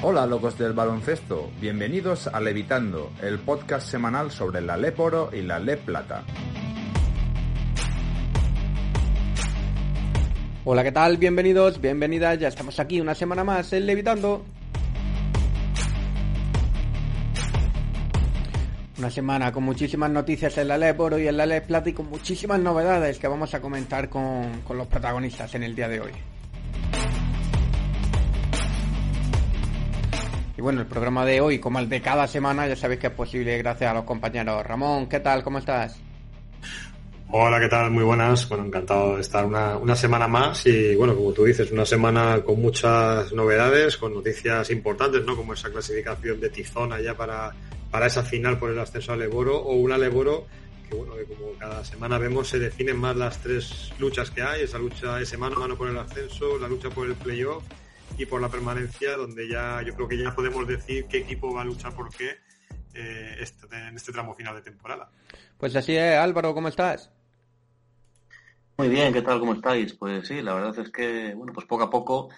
Hola locos del baloncesto, bienvenidos a Levitando, el podcast semanal sobre la LEP Oro y la LEP Plata. Hola, ¿qué tal? Bienvenidos, bienvenidas, ya estamos aquí una semana más en Levitando. Una semana con muchísimas noticias en la LEP Oro y en la LEP Plata y con muchísimas novedades que vamos a comentar con, con los protagonistas en el día de hoy. Y bueno, el programa de hoy, como el de cada semana, ya sabéis que es posible gracias a los compañeros. Ramón, ¿qué tal? ¿Cómo estás? Hola, ¿qué tal? Muy buenas. Bueno, encantado de estar una, una, semana más y bueno, como tú dices, una semana con muchas novedades, con noticias importantes, ¿no? Como esa clasificación de Tizona ya para, para esa final por el ascenso a Leboro o una Leboro que bueno, como cada semana vemos se definen más las tres luchas que hay, esa lucha ese mano a mano por el ascenso, la lucha por el playoff y por la permanencia, donde ya yo creo que ya podemos decir qué equipo va a luchar por qué eh, este, en este tramo final de temporada. Pues así es, Álvaro, ¿cómo estás? Muy bien, ¿qué tal? ¿Cómo estáis? Pues sí, la verdad es que, bueno, pues poco a poco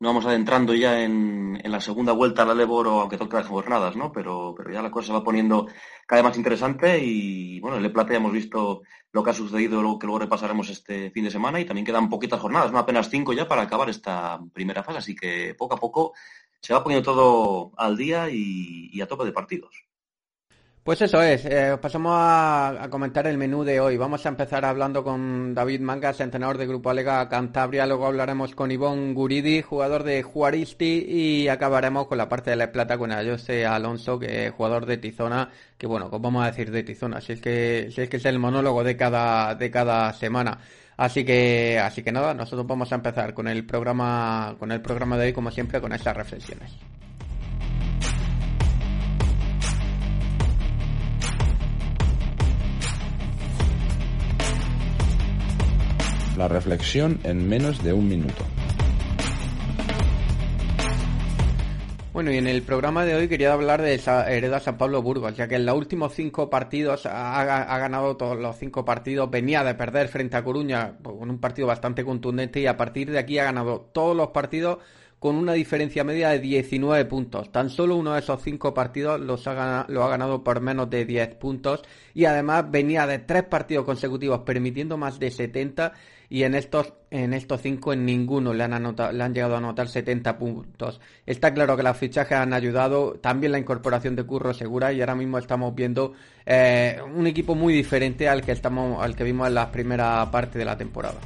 nos vamos adentrando ya en, en la segunda vuelta a la Leboro, aunque toque las jornadas, ¿no? Pero, pero ya la cosa se va poniendo cada vez más interesante y, bueno, en Le Plata ya hemos visto lo que ha sucedido, lo que luego repasaremos este fin de semana y también quedan poquitas jornadas, no apenas cinco ya para acabar esta primera fase, así que poco a poco se va poniendo todo al día y, y a tope de partidos. Pues eso es, eh, pasamos a, comentar el menú de hoy. Vamos a empezar hablando con David Mangas, entrenador de Grupo Alega Cantabria, luego hablaremos con Ivón Guridi, jugador de Juaristi, y acabaremos con la parte de la plata con Ayose Alonso, que es jugador de Tizona, que bueno, pues vamos a decir de Tizona, si es que, si es que es el monólogo de cada, de cada semana. Así que, así que nada, nosotros vamos a empezar con el programa, con el programa de hoy, como siempre, con esas reflexiones. La reflexión en menos de un minuto. Bueno, y en el programa de hoy quería hablar de esa Hereda San Pablo Burgos, ya que en los últimos cinco partidos ha, ha, ganado todos los cinco partidos, venía de perder frente a Coruña con un partido bastante contundente y a partir de aquí ha ganado todos los partidos con una diferencia media de 19 puntos. Tan solo uno de esos cinco partidos los ha ganado, lo ha ganado por menos de 10 puntos y además venía de tres partidos consecutivos permitiendo más de 70 y en estos en estos cinco en ninguno le han anotado, le han llegado a anotar 70 puntos. Está claro que los fichajes han ayudado, también la incorporación de Curro Segura y ahora mismo estamos viendo eh, un equipo muy diferente al que estamos al que vimos en la primera parte de la temporada.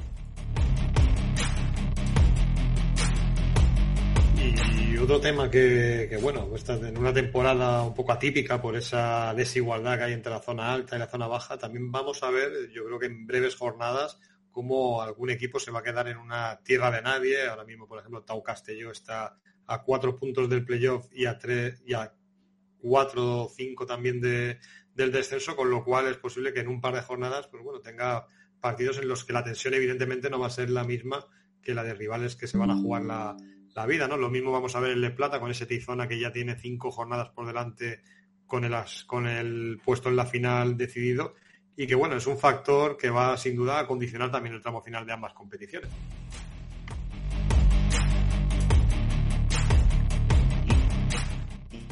Otro tema que, que bueno, está en una temporada un poco atípica por esa desigualdad que hay entre la zona alta y la zona baja, también vamos a ver, yo creo que en breves jornadas, cómo algún equipo se va a quedar en una tierra de nadie. Ahora mismo, por ejemplo, Tau Castelló está a cuatro puntos del playoff y a tres y a cuatro o cinco también de, del descenso, con lo cual es posible que en un par de jornadas, pues bueno, tenga partidos en los que la tensión evidentemente no va a ser la misma que la de rivales que se van a jugar la, la vida, ¿no? Lo mismo vamos a ver en Le Plata con ese Tizona que ya tiene cinco jornadas por delante con el, con el puesto en la final decidido y que bueno, es un factor que va sin duda a condicionar también el tramo final de ambas competiciones.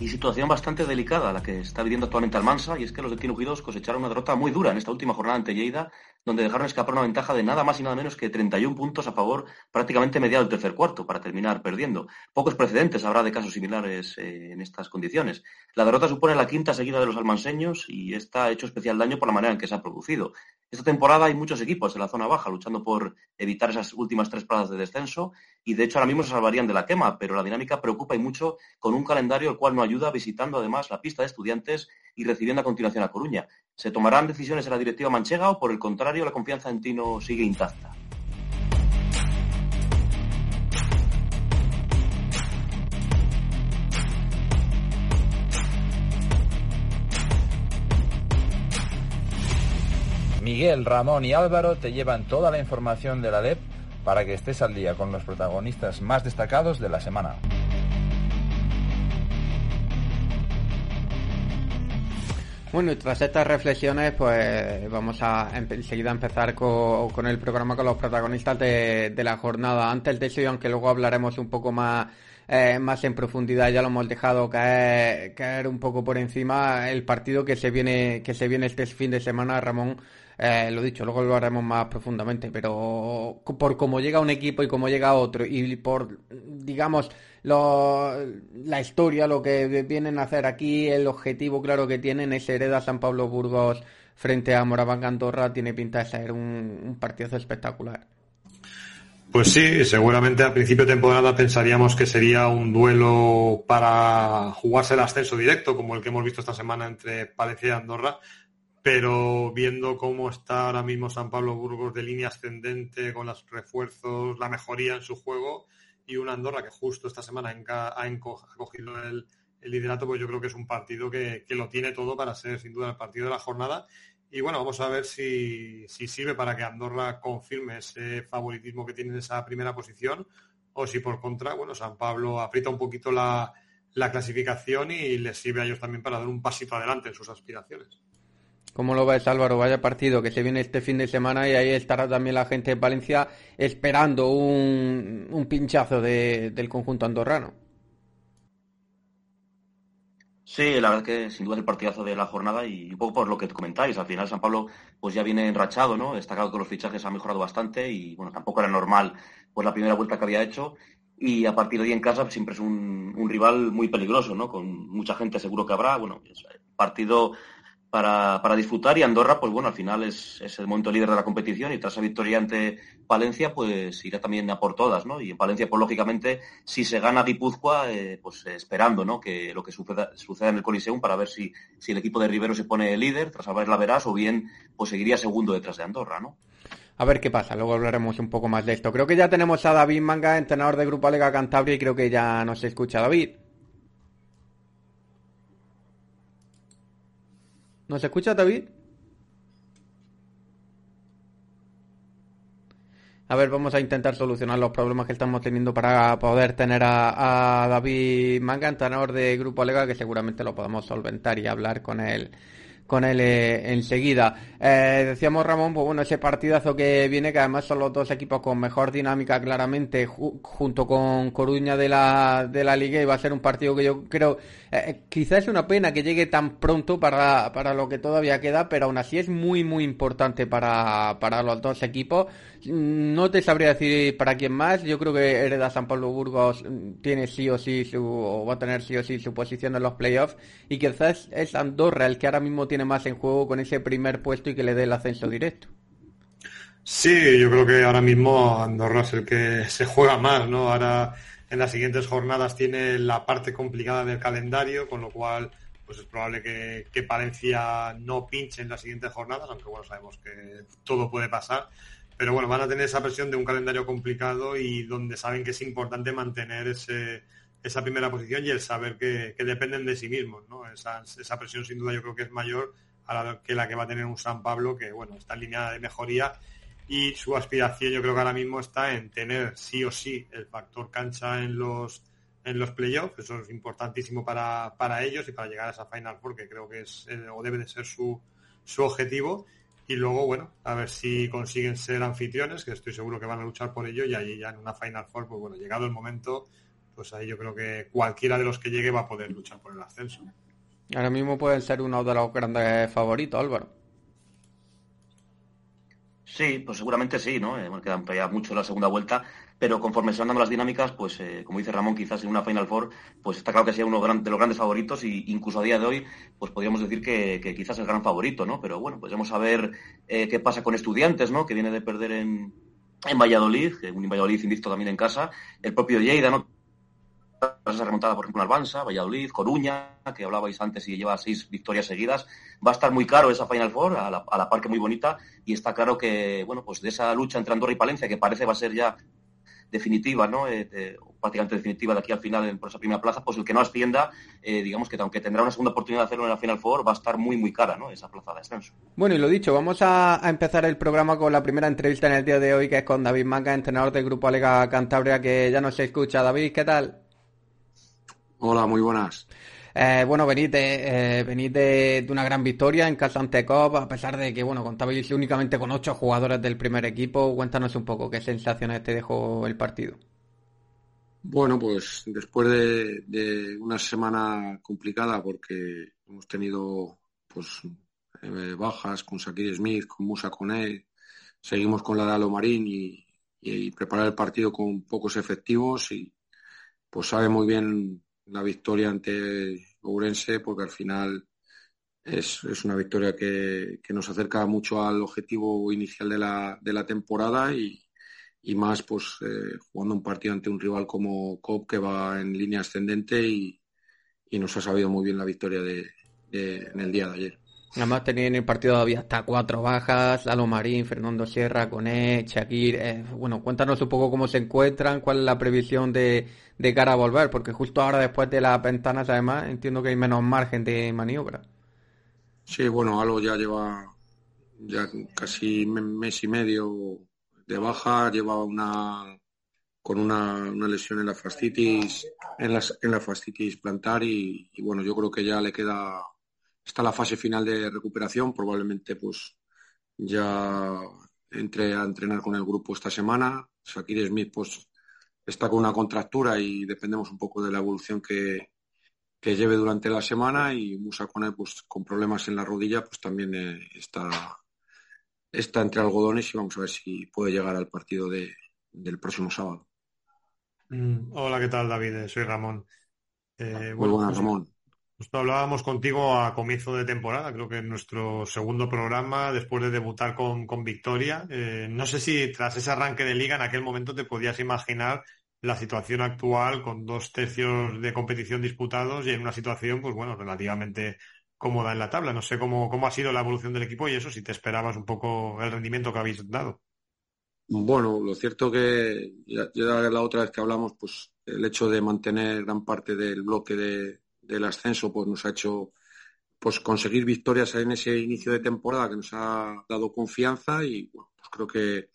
Y situación bastante delicada la que está viviendo actualmente Almansa, y es que los de Tinugidos cosecharon una derrota muy dura en esta última jornada ante Lleida, donde dejaron escapar una ventaja de nada más y nada menos que 31 puntos a favor prácticamente mediado del tercer cuarto para terminar perdiendo. Pocos precedentes habrá de casos similares eh, en estas condiciones. La derrota supone la quinta seguida de los almanseños y está hecho especial daño por la manera en que se ha producido. Esta temporada hay muchos equipos de la zona baja luchando por evitar esas últimas tres plazas de descenso y de hecho ahora mismo se salvarían de la quema, pero la dinámica preocupa y mucho con un calendario el cual no ayuda visitando además la pista de estudiantes y recibiendo a continuación a Coruña. ¿Se tomarán decisiones en la directiva manchega o por el contrario la confianza en Tino sigue intacta? Miguel, Ramón y Álvaro te llevan toda la información de la LEP para que estés al día con los protagonistas más destacados de la semana. Bueno, y tras estas reflexiones, pues vamos a enseguida empezar con, el programa con los protagonistas de, la jornada. Antes de eso, y aunque luego hablaremos un poco más, eh, más en profundidad, ya lo hemos dejado caer, caer un poco por encima, el partido que se viene, que se viene este fin de semana, Ramón, eh, lo dicho, luego lo haremos más profundamente, pero por cómo llega un equipo y cómo llega otro, y por, digamos, la historia, lo que vienen a hacer aquí, el objetivo claro que tienen es hereda San Pablo Burgos frente a Moraván Andorra, tiene pinta de ser un, un partido espectacular. Pues sí, seguramente a principio de temporada pensaríamos que sería un duelo para jugarse el ascenso directo, como el que hemos visto esta semana entre Palencia y Andorra, pero viendo cómo está ahora mismo San Pablo Burgos de línea ascendente con los refuerzos, la mejoría en su juego y una Andorra que justo esta semana ha cogido el, liderato, pues yo creo que es un partido que, lo tiene todo para ser sin duda el partido de la jornada. Y bueno, vamos a ver si, sirve para que Andorra confirme ese favoritismo que tiene en esa primera posición o si por contra, bueno, San Pablo aprieta un poquito la, la clasificación y les sirve a ellos también para dar un pasito adelante en sus aspiraciones. ¿Cómo lo ves, Álvaro? Vaya partido que se viene este fin de semana y ahí estará también la gente de Valencia esperando un, pinchazo del conjunto andorrano. Sí, la verdad que sin duda es el partidazo de la jornada y un poco por lo que comentáis. Al final San Pablo pues ya viene enrachado, ¿no? Está claro que los fichajes han mejorado bastante y bueno, tampoco era normal pues la primera vuelta que había hecho y a partir de ahí en casa pues, siempre es un, rival muy peligroso, ¿no? Con mucha gente seguro que habrá. Bueno, es partido para, para, disfrutar y Andorra, pues bueno, al final es, es, el momento líder de la competición y tras esa victoria ante Palencia, pues irá también a por todas, ¿no? Y en Palencia, pues lógicamente, si se gana Guipúzcoa, eh, pues esperando, ¿no? Que lo que suceda, suceda en el Coliseum para ver si, si el equipo de Rivero se pone líder tras haberla verás o bien pues seguiría segundo detrás de Andorra, ¿no? A ver qué pasa, luego hablaremos un poco más de esto. Creo que ya tenemos a David Manga, entrenador de Grupo Alega Cantabria, y creo que ya nos escucha David. ¿Nos escucha David? A ver, vamos a intentar solucionar los problemas que estamos teniendo para poder tener a, David Manga, entrenador de Grupo Alega, que seguramente lo podemos solventar y hablar con él con él eh, enseguida. Eh, decíamos Ramón, pues bueno, ese partidazo que viene, que además son los dos equipos con mejor dinámica claramente, junto con Coruña de la, de la Liga, y va a ser un partido que yo creo, eh, quizás es una pena que llegue tan pronto para, para lo que todavía queda, pero aún así es muy, muy importante para, para los dos equipos. No te sabría decir para quién más. Yo creo que Hereda San Pablo Burgos mm, tiene sí o sí su, o va a tener sí o sí su posición en los playoffs. Y quizás es Andorra el que ahora mismo tiene más en juego con ese primer puesto y que le dé el ascenso directo. Sí, yo creo que ahora mismo Andorra es el que se juega más, ¿no? Ahora en las siguientes jornadas tiene la parte complicada del calendario, con lo cual pues es probable que, que Palencia no pinche en las siguientes jornadas, aunque bueno, sabemos que todo puede pasar pero bueno, van a tener esa presión de un calendario complicado y donde saben que es importante mantener ese, esa primera posición y el saber que, dependen de sí mismos, ¿no? Esa, esa, presión sin duda yo creo que es mayor a la que la que va a tener un San Pablo que, bueno, está en línea de mejoría y su aspiración yo creo que ahora mismo está en tener sí o sí el factor cancha en los en los playoffs, eso es importantísimo para, para ellos y para llegar a esa Final Four que creo que es o debe de ser su, su objetivo y luego, bueno, a ver si consiguen ser anfitriones, que estoy seguro que van a luchar por ello, y allí ya en una Final Four, pues bueno, llegado el momento, pues ahí yo creo que cualquiera de los que llegue va a poder luchar por el ascenso. Ahora mismo pueden ser uno de los grandes favoritos, Álvaro. Sí, pues seguramente sí, ¿no? Eh, quedan todavía mucho la segunda vuelta, pero conforme se van dando las dinámicas, pues eh, como dice Ramón, quizás en una Final Four, pues está claro que sea uno de los grandes favoritos y incluso a día de hoy, pues podríamos decir que, quizás es el gran favorito, ¿no? Pero bueno, pues vamos a ver eh, qué pasa con estudiantes, ¿no? Que viene de perder en, en Valladolid, un Valladolid invicto también en casa, el propio Lleida, ¿no? Esa remontada, por ejemplo, Albanza, Valladolid, Coruña, que hablabais antes y lleva seis victorias seguidas. Va a estar muy caro esa Final Four, a la, a la par que muy bonita, y está claro que, bueno, pues de esa lucha entre Andorra y Palencia, que parece va a ser ya definitiva, ¿no? Eh, prácticamente definitiva de aquí al final en, por esa primera plaza, pues el que no ascienda, eh, digamos que aunque tendrá una segunda oportunidad de hacerlo en la Final Four, va a estar muy, muy cara, ¿no? Esa plaza de ascenso. Bueno, y lo dicho, vamos a, empezar el programa con la primera entrevista en el día de hoy, que es con David Manga, entrenador del Grupo Alega Cantabria, que ya no se escucha. David, ¿qué tal? Hola, muy buenas. Eh, bueno, de, eh, de, una gran victoria en casa ante Cop, a pesar de que, bueno, contableis únicamente con ocho jugadores del primer equipo. Cuéntanos un poco qué sensaciones te dejó el partido. Bueno, pues después de, una semana complicada porque hemos tenido pues eh, bajas con Sakir Smith, con Musa Kone, seguimos con la de Alomarín y, y preparar el partido con pocos efectivos y pues sabe muy bien la victoria ante Ourense porque al final es, una victoria que, nos acerca mucho al objetivo inicial de la, de la temporada y, más pues eh, jugando un partido ante un rival como COP que va en línea ascendente y, nos ha sabido muy bien la victoria de, en el día de ayer. Además tenía en el partido había hasta cuatro bajas, Lalo Marín, Fernando Sierra, Coné, Shakir. Eh, bueno, cuéntanos un poco cómo se encuentran, cuál es la previsión de, de cara a volver, porque justo ahora después de las ventanas además entiendo que hay menos margen de maniobra. Sí, bueno, Alo ya lleva ya casi mes y medio de baja, lleva una con una, lesión en la fascitis, en, las, en la fascitis plantar y bueno, yo creo que ya le queda está la fase final de recuperación, probablemente pues ya entre a entrenar con el grupo esta semana. Shakir Smith pues está con una contractura y dependemos un poco de la evolución que, que lleve durante la semana y Musa Kone pues con problemas en la rodilla pues también eh, está, está entre algodones y vamos a ver si puede llegar al partido de, del próximo sábado. Mm, hola, ¿qué tal David? Soy Ramón. Eh, Muy buenas, pues, Ramón. Justo hablábamos contigo a comienzo de temporada, creo que en nuestro segundo programa, después de debutar con, Victoria. Eh, no sé si tras ese arranque de liga en aquel momento te podías imaginar la situación actual con dos tercios de competición disputados y en una situación, pues bueno, relativamente cómoda en la tabla. No sé cómo, cómo ha sido la evolución del equipo y eso, si te esperabas un poco el rendimiento que habéis dado. Bueno, lo cierto que ya la otra vez que hablamos, pues el hecho de mantener gran parte del bloque de, del ascenso pues nos ha hecho pues conseguir victorias en ese inicio de temporada que nos ha dado confianza y pues creo que,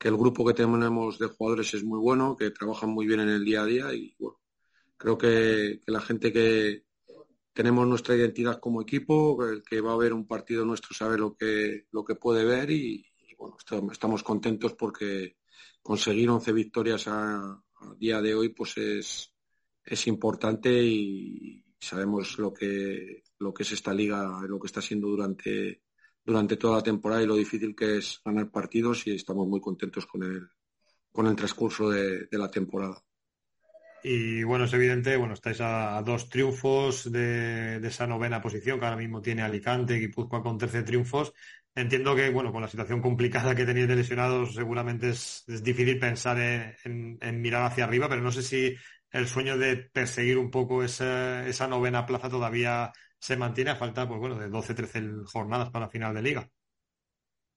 el grupo que tenemos de jugadores es muy bueno, que trabajan muy bien en el día a día y bueno, creo que, la gente que tenemos nuestra identidad como equipo, que, va a ver un partido nuestro sabe lo que, lo que puede ver y, bueno, estamos contentos porque conseguir 11 victorias a, a, día de hoy pues es, es importante y, sabemos lo que, lo que es esta liga, lo que está siendo durante, durante toda la temporada y lo difícil que es ganar partidos y estamos muy contentos con el, con el transcurso de, la temporada. Y bueno, es evidente, bueno, estáis a, dos triunfos de, esa novena posición que ahora mismo tiene Alicante, Guipúzcoa con 13 triunfos. Entiendo que, bueno, con la situación complicada que tenéis de lesionados, seguramente es, difícil pensar en, mirar hacia arriba, pero no sé si el sueño de perseguir un poco esa, esa novena plaza todavía se mantiene a falta pues, bueno, de 12-13 jornadas para final de liga.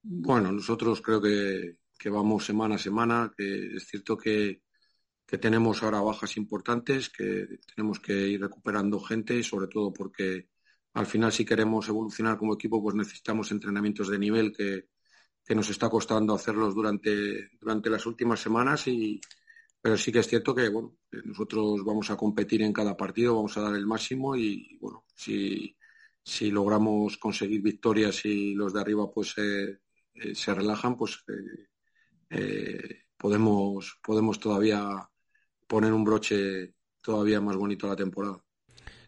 Bueno, nosotros creo que, vamos semana a semana, que es cierto que, tenemos ahora bajas importantes, que tenemos que ir recuperando gente sobre todo porque al final si queremos evolucionar como equipo pues necesitamos entrenamientos de nivel que, que nos está costando hacerlos durante, durante las últimas semanas y, pero sí que es cierto que bueno, nosotros vamos a competir en cada partido, vamos a dar el máximo y bueno, si, si logramos conseguir victorias y los de arriba pues eh, eh, se relajan, pues eh, podemos, podemos todavía poner un broche todavía más bonito a la temporada.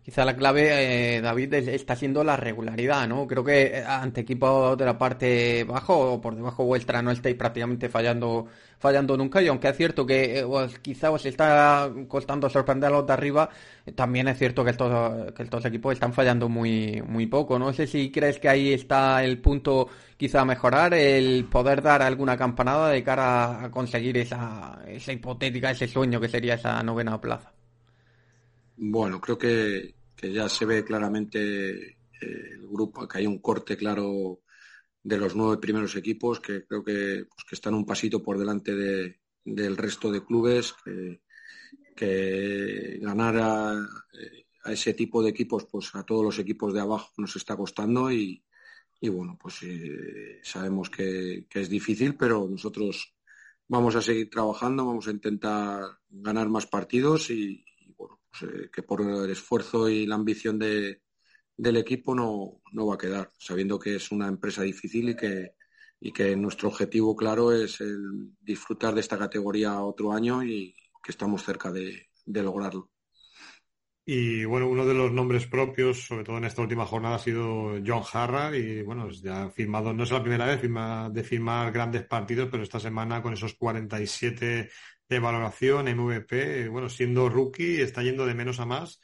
Quizá la clave, eh, David, está siendo la regularidad, ¿no? Creo que eh, ante equipos de la parte bajo o por debajo vuestra no estáis prácticamente fallando fallando nunca y aunque es cierto que eh, quizá os está costando sorprender a los de arriba, también es cierto que estos, que estos equipos están fallando muy, muy poco. No sé si crees que ahí está el punto quizá mejorar, el poder dar alguna campanada de cara a conseguir esa, esa hipotética, ese sueño que sería esa novena plaza. Bueno, creo que, ya se ve claramente eh, el grupo, que hay un corte claro de los nueve primeros equipos, que creo que, pues, que están un pasito por delante del resto de clubes, que, que ganar a, ese tipo de equipos, pues a todos los equipos de abajo nos está costando y, bueno, pues eh, sabemos que, es difícil, pero nosotros vamos a seguir trabajando, vamos a intentar ganar más partidos y, eh, que por el esfuerzo y la ambición de, del equipo no, no va a quedar, sabiendo que es una empresa difícil y que, y que nuestro objetivo claro es el disfrutar de esta categoría otro año y que estamos cerca de, lograrlo. Y bueno, uno de los nombres propios, sobre todo en esta última jornada, ha sido John Harra y bueno, ya ha firmado, no es la primera vez de firmar grandes partidos, pero esta semana con esos 47 de valoración, MVP, bueno, siendo rookie, está yendo de menos a más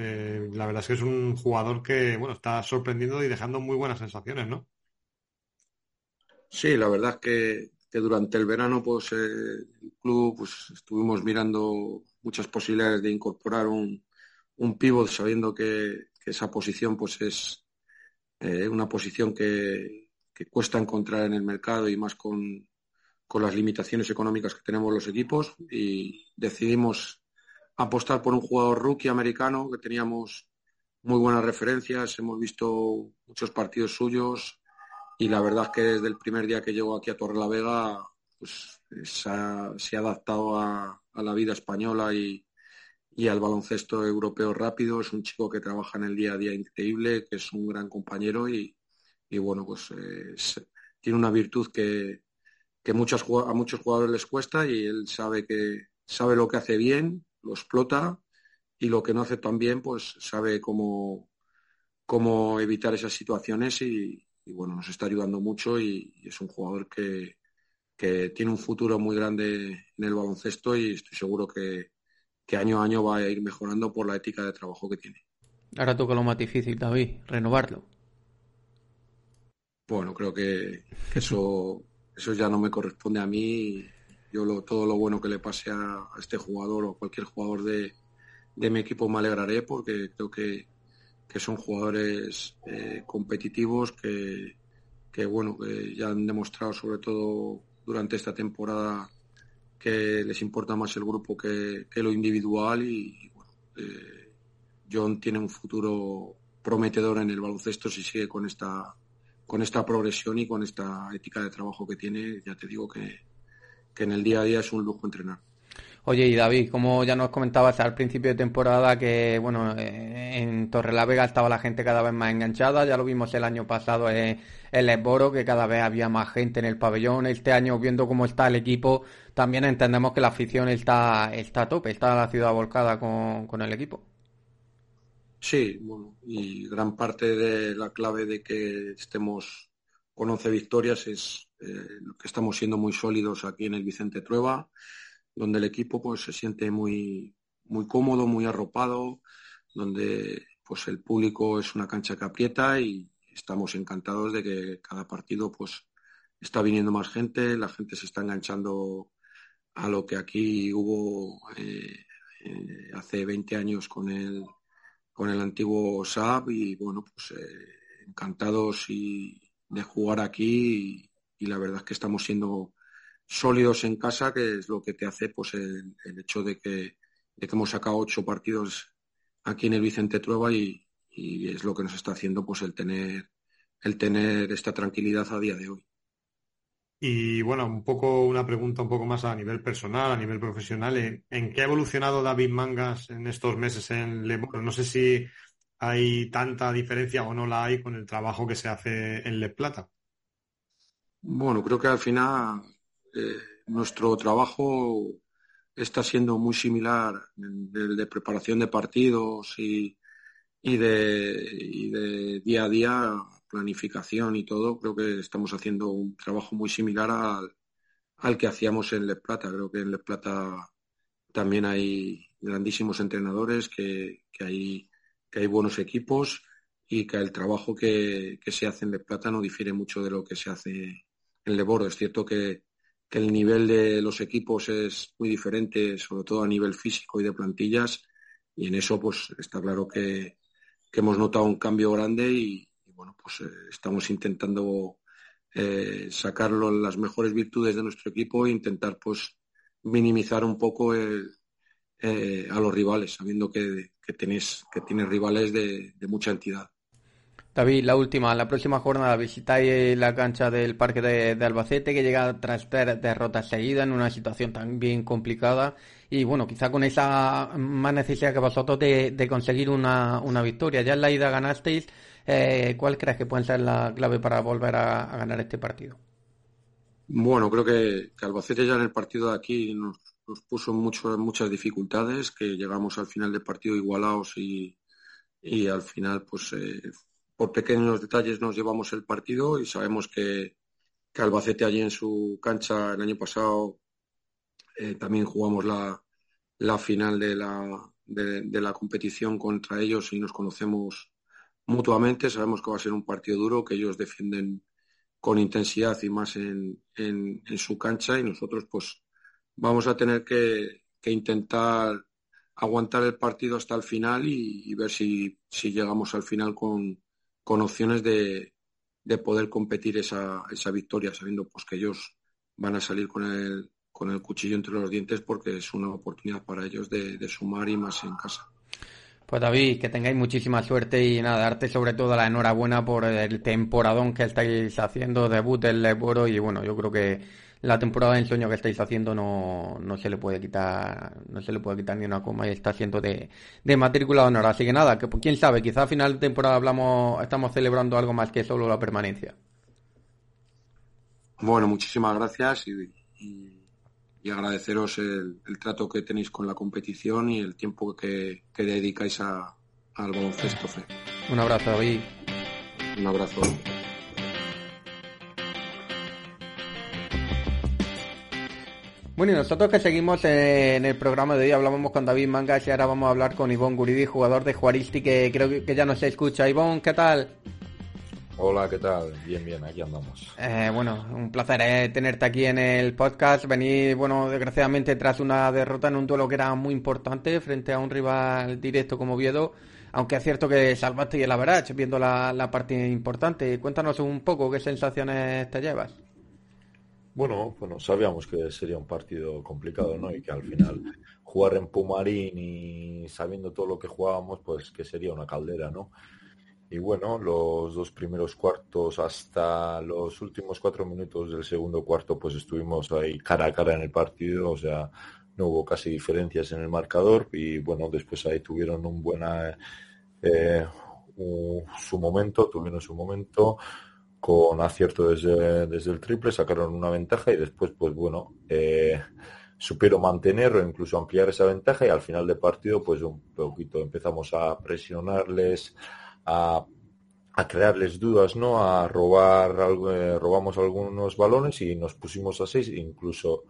eh, la verdad es que es un jugador que bueno está sorprendiendo y dejando muy buenas sensaciones, ¿no? Sí, la verdad es que, durante el verano pues eh, el club pues estuvimos mirando muchas posibilidades de incorporar un, un pívot sabiendo que, esa posición pues es eh, una posición que, que, cuesta encontrar en el mercado y más con, con las limitaciones económicas que tenemos los equipos y decidimos apostar por un jugador rookie americano que teníamos muy buenas referencias, hemos visto muchos partidos suyos y la verdad es que desde el primer día que llegó aquí a Torrelavega pues se ha, adaptado a, la vida española y, al baloncesto europeo rápido. Es un chico que trabaja en el día a día increíble, que es un gran compañero y, bueno, pues tiene una virtud que, que muchos, a muchos jugadores les cuesta y él sabe que sabe lo que hace bien lo explota y lo que no hace tan bien, pues sabe cómo, cómo evitar esas situaciones y, bueno, nos está ayudando mucho y, es un jugador que, que, tiene un futuro muy grande en el baloncesto y estoy seguro que, que, año a año va a ir mejorando por la ética de trabajo que tiene. Ahora toca lo más difícil, David, renovarlo. Bueno, creo que eso, eso ya no me corresponde a mí. Yo todo lo bueno que le pase a, este jugador o cualquier jugador de, mi equipo me alegraré porque creo que, son jugadores eh, competitivos que, bueno, que ya han demostrado sobre todo durante esta temporada que les importa más el grupo que, lo individual y, bueno, eh, John tiene un futuro prometedor en el baloncesto si sigue con esta con esta progresión y con esta ética de trabajo que tiene, ya te digo que, que en el día a día es un lujo entrenar. Oye, y David, como ya nos comentabas al principio de temporada, que bueno, eh, en Torrelavega estaba la gente cada vez más enganchada, ya lo vimos el año pasado en el Esboro, que cada vez había más gente en el pabellón. Este año, viendo cómo está el equipo, también entendemos que la afición está, está a está la ciudad volcada con, con el equipo. Sí, bueno, y gran parte de la clave de que estemos con 11 victorias es eh, que estamos siendo muy sólidos aquí en el Vicente Trueba, donde el equipo pues se siente muy, muy cómodo, muy arropado, donde pues el público es una cancha que aprieta y estamos encantados de que cada partido pues está viniendo más gente, la gente se está enganchando a lo que aquí hubo eh, eh, hace 20 años con el, con el antiguo SAP y bueno, pues encantados y de jugar aquí y la verdad es que estamos siendo sólidos en casa, que es lo que te hace pues el, hecho de que, hemos sacado ocho partidos aquí en el Vicente Trueba y, es lo que nos está haciendo pues el tener el tener esta tranquilidad a día de hoy. Y bueno, un poco una pregunta un poco más a nivel personal, a nivel profesional. ¿En, qué ha evolucionado David Mangas en estos meses en Le No sé si hay tanta diferencia o no la hay con el trabajo que se hace en Le Plata. Bueno, creo que al final eh, nuestro trabajo está siendo muy similar del de preparación de partidos y, de, día a día, planificación y todo. Creo que estamos haciendo un trabajo muy similar al, que hacíamos en Les Plata. Creo que en Les Plata también hay grandísimos entrenadores, que, hay, que hay buenos equipos y que el trabajo que, que se hace en Les Plata no difiere mucho de lo que se hace el de Es cierto que, el nivel de los equipos es muy diferente, sobre todo a nivel físico y de plantillas, en eso pues está claro que, hemos notado un cambio grande y, bueno, pues eh, estamos intentando eh, sacarlo las mejores virtudes de nuestro equipo e intentar pues minimizar un poco eh, a los rivales, sabiendo que, tenéis, que tienes rivales de mucha entidad. David, la última, la próxima jornada visitáis la cancha del Parque de, Albacete que llega tras tres derrotas seguidas en una situación tan bien complicada y bueno, quizá con esa más necesidad que vosotros de, conseguir una, victoria. Ya en la ida ganasteis, eh, ¿cuál crees que puede ser la clave para volver a, ganar este partido? Bueno, creo que, Albacete ya en el partido de aquí nos, puso mucho, muchas dificultades, que llegamos al final del partido igualados y, al final pues eh, por pequeños detalles nos llevamos el partido y sabemos que, Albacete allí en su cancha el año pasado eh, también jugamos la, final de, la competición contra ellos y nos conocemos mutuamente. Sabemos que va a ser un partido duro, que ellos defienden con intensidad y más en, su cancha y nosotros pues vamos a tener que, intentar aguantar el partido hasta el final y, ver si, llegamos al final con, opciones de, poder competir esa, esa, victoria, sabiendo pues que ellos van a salir con el, con el cuchillo entre los dientes porque es una oportunidad para ellos de, sumar y más en casa. Pues David, que tengáis muchísima suerte y nada, darte sobre todo la enhorabuena por el temporadón que estáis haciendo, debut del Leboro y bueno, yo creo que la temporada de ensueño que estáis haciendo no, no se le puede quitar no se le puede quitar ni una coma y está siendo de, de matrícula de honor. Así que nada que quién sabe quizá a final de temporada hablamos estamos celebrando algo más que solo la permanencia. Bueno muchísimas gracias y, agradeceros el, trato que tenéis con la competición y el tiempo que, que dedicáis a, al baloncesto un abrazo David un abrazo Bueno, y nosotros que seguimos en el programa de hoy, hablábamos con David Mangas y ahora vamos a hablar con Ivón Guridi, jugador de Juaristi, que creo que ya no se escucha. Ivón, ¿qué tal? Hola, ¿qué tal? Bien, bien, aquí andamos. Eh, bueno, un placer eh, tenerte aquí en el podcast. Venir, bueno, desgraciadamente tras una derrota en un duelo que era muy importante frente a un rival directo como Viedo, aunque es cierto que salvaste y el verdad, viendo la, la parte importante. Cuéntanos un poco qué sensaciones te llevas. Bueno, bueno, sabíamos que sería un partido complicado, ¿no? Y que al final jugar en Pumarín y sabiendo todo lo que jugábamos, pues que sería una caldera, ¿no? Y bueno, los dos primeros cuartos hasta los últimos cuatro minutos del segundo cuarto, pues estuvimos ahí cara a cara en el partido, o sea, no hubo casi diferencias en el marcador y bueno, después ahí tuvieron un buena eh, su momento, tuvieron su momento con acierto desde, desde el triple, sacaron una ventaja y después, pues bueno, eh, supieron mantener o incluso ampliar esa ventaja y al final del partido, pues un poquito empezamos a presionarles, a, crearles dudas, ¿no? A robar, eh, robamos algunos balones y nos pusimos a seis, incluso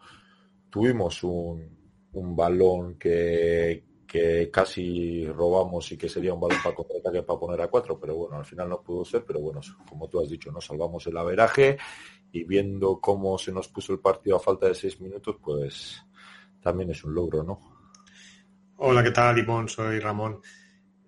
tuvimos un, un balón que, que casi robamos y que sería un balón para contraataque para poner a cuatro, pero bueno, al final no pudo ser, pero bueno, como tú has dicho, nos salvamos el averaje y viendo cómo se nos puso el partido a falta de seis minutos, pues también es un logro, ¿no? Hola, ¿qué tal, Ivón? Soy Ramón.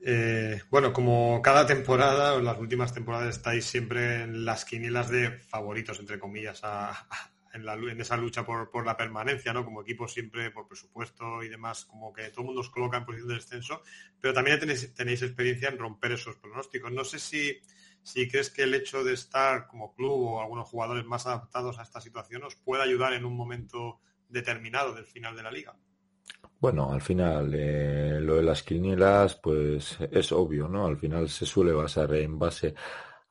Eh, bueno, como cada temporada, en las últimas temporadas estáis siempre en las quinielas de favoritos, entre comillas, a, en, esa lucha por, la permanencia, ¿no? Como equipo siempre por presupuesto y demás, como que todo el mundo os coloca en posición de descenso, pero también tenéis, tenéis experiencia en romper esos pronósticos. No sé si, si crees que el hecho de estar como club o algunos jugadores más adaptados a esta situación os puede ayudar en un momento determinado del final de la liga. Bueno, al final eh, lo de las quinielas, pues es obvio, ¿no? Al final se suele basar en base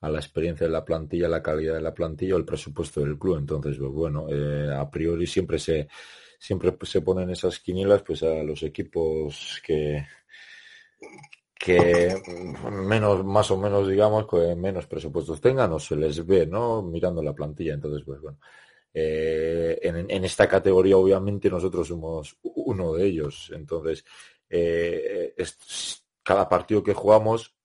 a la experiencia de la plantilla, la calidad de la plantilla o el presupuesto del club. Entonces, pues bueno, eh, a priori siempre se siempre se ponen esas quinielas pues a los equipos que que menos más o menos digamos que menos presupuestos tengan o se les ve no mirando la plantilla entonces pues bueno eh, en, esta categoría obviamente nosotros somos uno de ellos. Entonces eh, cada partido que jugamos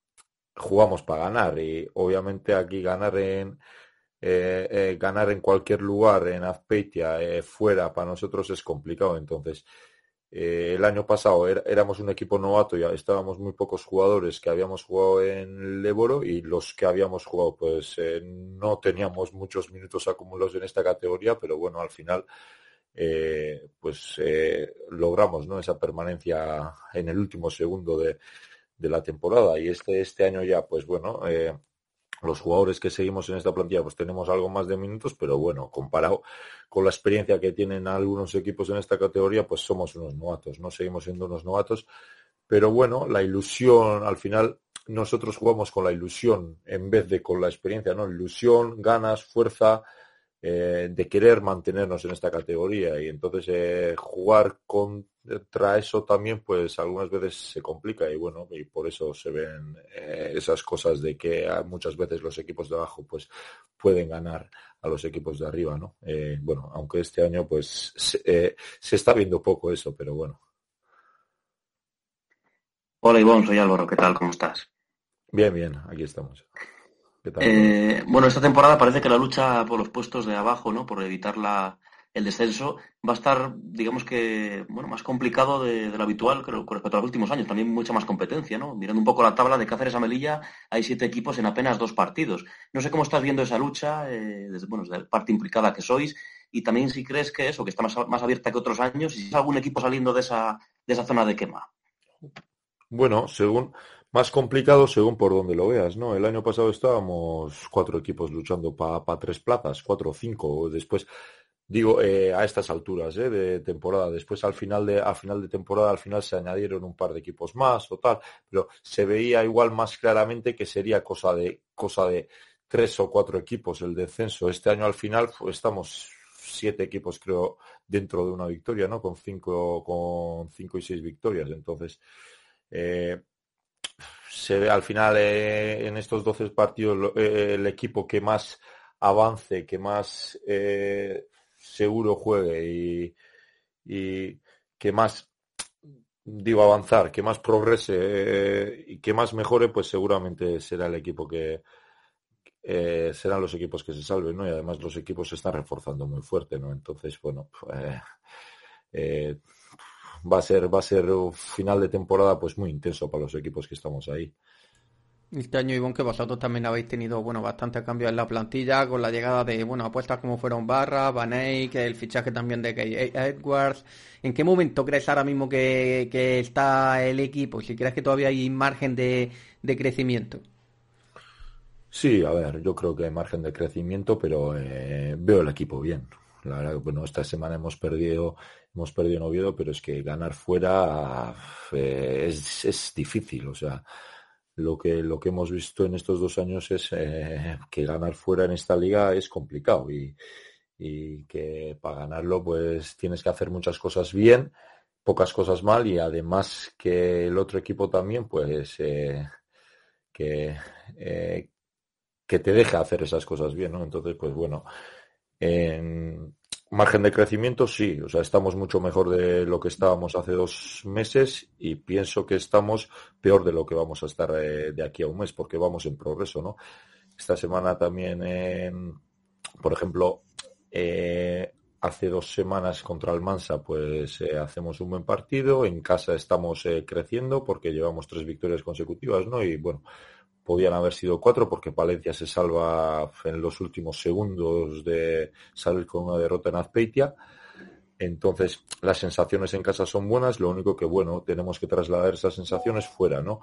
jugamos para ganar. Y obviamente aquí ganar en eh, ganar en cualquier lugar en Azpeitia fuera para nosotros es complicado. Entonces eh, el año pasado éramos un equipo novato, ya estábamos muy pocos jugadores que habíamos jugado en el Éboro y los que habíamos jugado pues eh, no teníamos muchos minutos acumulados en esta categoría, pero bueno, al final eh, pues logramos ¿no? esa permanencia en el último segundo de, de la temporada y este, este año ya pues bueno los jugadores que seguimos en esta plantilla pues tenemos algo más de minutos, pero bueno, comparado con la experiencia que tienen algunos equipos en esta categoría, pues somos unos novatos, no seguimos siendo unos novatos, pero bueno, la ilusión, al final nosotros jugamos con la ilusión en vez de con la experiencia, ¿no? Ilusión, ganas, fuerza, eh, de querer mantenernos en esta categoría. Y entonces eh, jugar contra eso también pues algunas veces se complica y bueno y por eso se ven eh, esas cosas de que muchas veces los equipos de abajo pues pueden ganar a los equipos de arriba no bueno aunque este año pues se, se, está viendo poco eso pero bueno Hola Ivonne, soy Álvaro, ¿qué tal? ¿Cómo estás? Bien, bien, aquí estamos. Eh, bueno, esta temporada parece que la lucha por los puestos de abajo, ¿no? Por evitar la, el descenso, va a estar, digamos que, bueno, más complicado de, lo habitual creo, con respecto a los últimos años. También mucha más competencia, ¿no? Mirando un poco la tabla de Cáceres a Melilla, hay siete equipos en apenas dos partidos. No sé cómo estás viendo esa lucha, eh, desde, bueno, desde la parte implicada que sois, y también si crees que eso, que está más, más abierta que otros años, y si es algún equipo saliendo de esa, de esa zona de quema. Bueno, según más complicado según por donde lo veas, ¿no? El año pasado estábamos cuatro equipos luchando para tres plazas, cuatro o cinco. Después, digo, eh, a estas alturas ¿eh? de temporada. Después al final de, a final de temporada, al final se añadieron un par de equipos más o tal, pero se veía igual más claramente que sería cosa de, cosa de tres o cuatro equipos el descenso. Este año al final estamos siete equipos, creo, dentro de una victoria, ¿no? Con cinco, con cinco y seis victorias. Entonces, eh, se ve al final en estos 12 partidos el equipo que más avance, que más eh, seguro juegue y, que más, digo, avanzar, que más progrese y que más mejore, pues seguramente será el equipo que serán los equipos que se salven, ¿no? Y además los equipos se están reforzando muy fuerte, ¿no? Entonces, bueno, pues, va a ser, va a ser un final de temporada pues muy intenso para los equipos que estamos ahí. Este año, Ivonne, que vosotros también habéis tenido, bueno, bastante cambios en la plantilla, con la llegada de, bueno, apuestas como fueron Barra, Van que el fichaje también de Kay Edwards. ¿En qué momento crees ahora mismo que, está el equipo? Si crees que todavía hay margen de, crecimiento. Sí, a ver, yo creo que hay margen de crecimiento, pero eh, veo el equipo bien. La verdad, bueno, esta semana hemos perdido hemos perdido en pero es que ganar fuera eh, es, difícil. O sea, lo que, lo que hemos visto en estos dos años es eh, que ganar fuera en esta liga es complicado y, que para ganarlo pues tienes que hacer muchas cosas bien, pocas cosas mal y además que el otro equipo también pues eh, que, que te deja hacer esas cosas bien, ¿no? Entonces pues bueno, en, Margen de crecimiento, sí. O sea, estamos mucho mejor de lo que estábamos hace dos meses y pienso que estamos peor de lo que vamos a estar eh, de aquí a un mes porque vamos en progreso, ¿no? Esta semana también, por ejemplo, eh, hace dos semanas contra el Mansa, pues eh, hacemos un buen partido. En casa estamos creciendo porque llevamos tres victorias consecutivas, ¿no? Y bueno, podían haber sido cuatro porque Palencia se salva en los últimos segundos de salir con una derrota en Azpeitia. Entonces, las sensaciones en casa son buenas, lo único que, bueno, tenemos que trasladar esas sensaciones fuera, ¿no?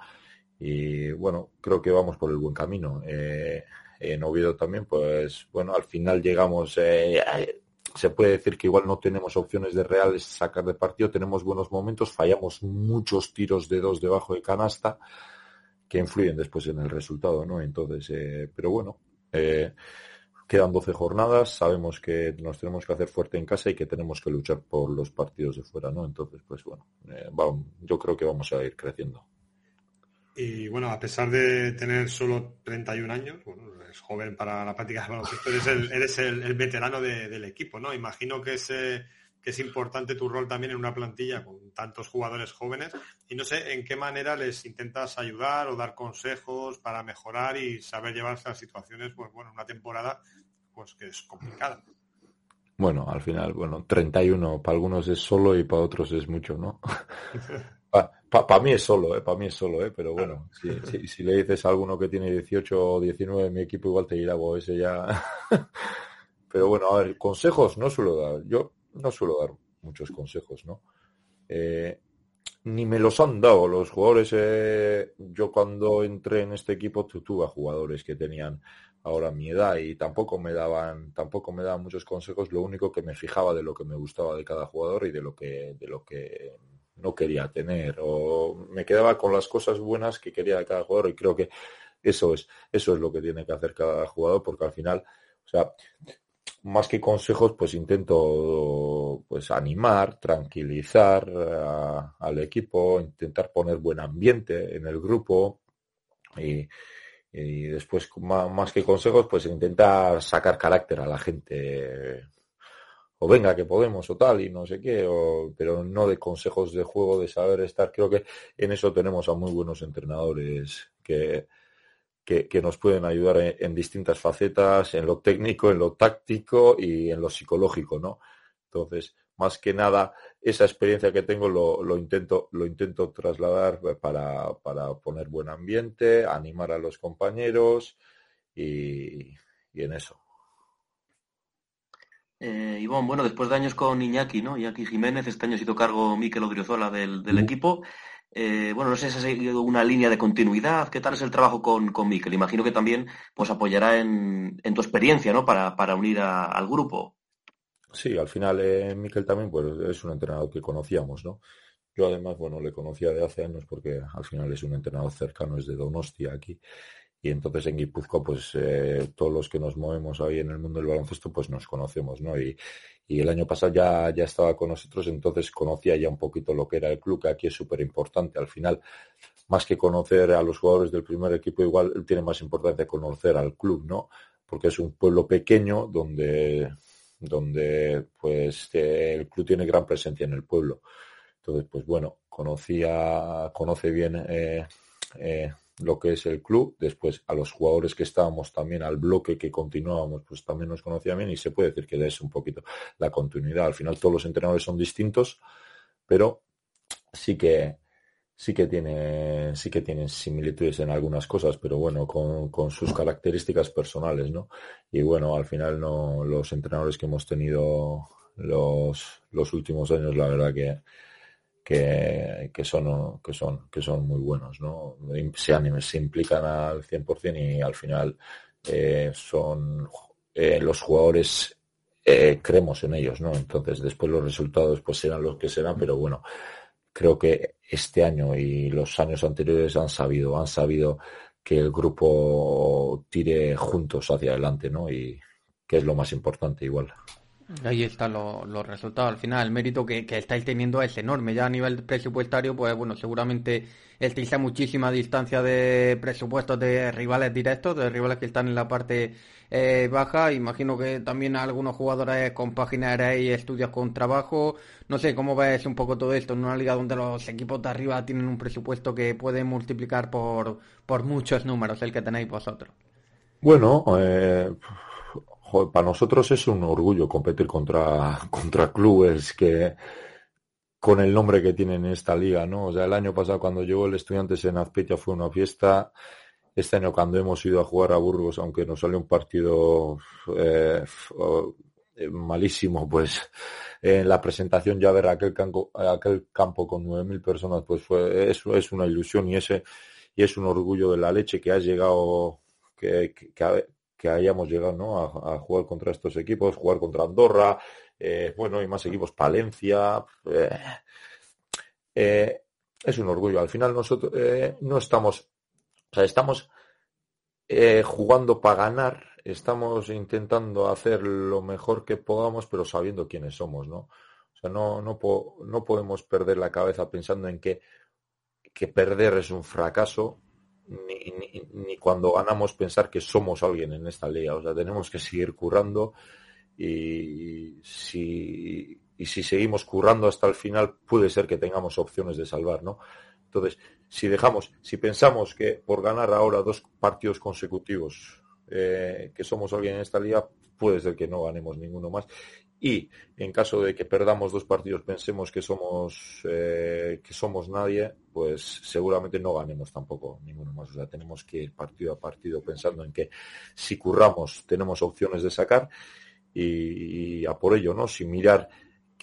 Y bueno, creo que vamos por el buen camino. Eh, en Oviedo también, pues bueno, al final llegamos, eh, se puede decir que igual no tenemos opciones de reales sacar de partido, tenemos buenos momentos, fallamos muchos tiros de dos debajo de canasta, que influyen después en el resultado, ¿no? Entonces, eh, pero bueno, eh, quedan 12 jornadas, sabemos que nos tenemos que hacer fuerte en casa y que tenemos que luchar por los partidos de fuera, ¿no? Entonces, pues bueno, eh, yo creo que vamos a ir creciendo. Y bueno, a pesar de tener solo 31 años, bueno, es joven para la práctica de baloncesto, eres el, eres el, veterano del equipo, ¿no? Imagino que ese que es importante tu rol también en una plantilla con tantos jugadores jóvenes y no sé en qué manera les intentas ayudar o dar consejos para mejorar y saber llevarse a situaciones, pues bueno, una temporada pues que es complicada. Bueno, al final, bueno, 31 para algunos es solo y para otros es mucho, ¿no? Para mí es solo, ¿eh? Para mí es solo, ¿eh? Pero bueno, si, si, le dices a alguno que tiene 18 o 19 mi equipo igual te dirá, bueno, ese ya... Pero bueno, a ver, consejos no suelo dar. Yo no suelo dar muchos consejos, ¿no? Eh, ni me los han dado los jugadores. Eh, yo cuando entré en este equipo tuve jugadores que tenían ahora mi edad y tampoco me daban tampoco me daban muchos consejos. Lo único que me fijaba de lo que me gustaba de cada jugador y de lo que de lo que no quería tener o me quedaba con las cosas buenas que quería de cada jugador y creo que eso es eso es lo que tiene que hacer cada jugador porque al final o sea más que consejos, pues intento pues animar, tranquilizar al equipo, intentar poner buen ambiente en el grupo y, después más, que consejos, pues intentar sacar carácter a la gente o venga que podemos o tal y no sé qué, pero no de consejos de juego, de saber estar. Creo que en eso tenemos a muy buenos entrenadores que, que, nos pueden ayudar en, distintas facetas, en lo técnico, en lo táctico y en lo psicológico, ¿no? Entonces, más que nada, esa experiencia que tengo lo, intento, lo intento trasladar para, poner buen ambiente, animar a los compañeros y, en eso. Eh, Ivonne, bueno, después de años con Iñaki, ¿no? Iñaki Jiménez, este año ha sido cargo Miquel Odriozola del, del equipo. Eh, bueno, no sé si ha seguido una línea de continuidad. ¿Qué tal es el trabajo con, con? Imagino que también pues apoyará en, tu experiencia, ¿no? Para, para unir al grupo. Sí, al final eh, también pues, es un entrenador que conocíamos, ¿no? Yo además, bueno, le conocía de hace años porque al final es un entrenador cercano, es de Donostia aquí. Y entonces en Guipúzcoa, pues eh, todos los que nos movemos ahí en el mundo del baloncesto, pues nos conocemos, ¿no? Y, y el año pasado ya, ya estaba con nosotros, entonces conocía ya un poquito lo que era el club, que aquí es súper importante. Al final, más que conocer a los jugadores del primer equipo, igual tiene más importancia conocer al club, ¿no? Porque es un pueblo pequeño donde, donde pues el club tiene gran presencia en el pueblo. Entonces, pues bueno, conocía, conoce bien eh, eh, lo que es el club, después a los jugadores que estábamos también, al bloque que continuábamos, pues también nos conocía bien y se puede decir que es un poquito la continuidad. Al final todos los entrenadores son distintos, pero sí que sí que tiene, sí que tienen similitudes en algunas cosas, pero bueno, con, con sus características personales, ¿no? Y bueno, al final no, los entrenadores que hemos tenido los, los últimos años, la verdad que que, que, son, que, son, que son muy buenos, ¿no? Se, se implican al 100% y al final eh, son eh, los jugadores eh, creemos en ellos, ¿no? Entonces después los resultados pues serán los que serán, pero bueno, creo que este año y los años anteriores han sabido, han sabido que el grupo tire juntos hacia adelante, ¿no? Y que es lo más importante igual. Ahí están los resultados. Al final, el mérito que, estáis teniendo es enorme. Ya a nivel presupuestario, pues bueno, seguramente estáis a muchísima distancia de presupuestos de rivales directos, de rivales que están en la parte eh, baja. Imagino que también algunos jugadores compaginaréis estudios con trabajo. No sé, ¿cómo ves un poco todo esto en una liga donde los equipos de arriba tienen un presupuesto que puede multiplicar por, por muchos números el que tenéis vosotros? Bueno, eh para nosotros es un orgullo competir contra, contra clubes que con el nombre que tienen en esta liga, ¿no? O sea, el año pasado cuando llegó el Estudiantes en Azpeitia fue una fiesta. Este año cuando hemos ido a jugar a Burgos, aunque nos salió un partido eh, malísimo, pues en la presentación ya ver aquel campo, aquel campo con 9.000 personas, pues fue, eso es una ilusión y ese y es un orgullo de la leche que ha llegado, que, que hayamos llegado a, jugar contra estos equipos, jugar contra Andorra, eh, bueno, y más equipos, Palencia. Eh, eh, es un orgullo. Al final nosotros no estamos, o sea, estamos jugando para ganar, estamos intentando hacer lo mejor que podamos, pero sabiendo quiénes somos, ¿no? O sea, no, no, no podemos perder la cabeza pensando en que, que perder es un fracaso ni, ni, cuando ganamos pensar que somos alguien en esta liga. O sea, tenemos que seguir currando y si, y si seguimos currando hasta el final puede ser que tengamos opciones de salvar, ¿no? Entonces, si dejamos, si pensamos que por ganar ahora dos partidos consecutivos eh, que somos alguien en esta liga, puede ser que no ganemos ninguno más. Y en caso de que perdamos dos partidos, pensemos que somos eh, que somos nadie, pues seguramente no ganemos tampoco ninguno más. O sea, tenemos que ir partido a partido pensando en que si curramos tenemos opciones de sacar y, a por ello, ¿no? Sin mirar,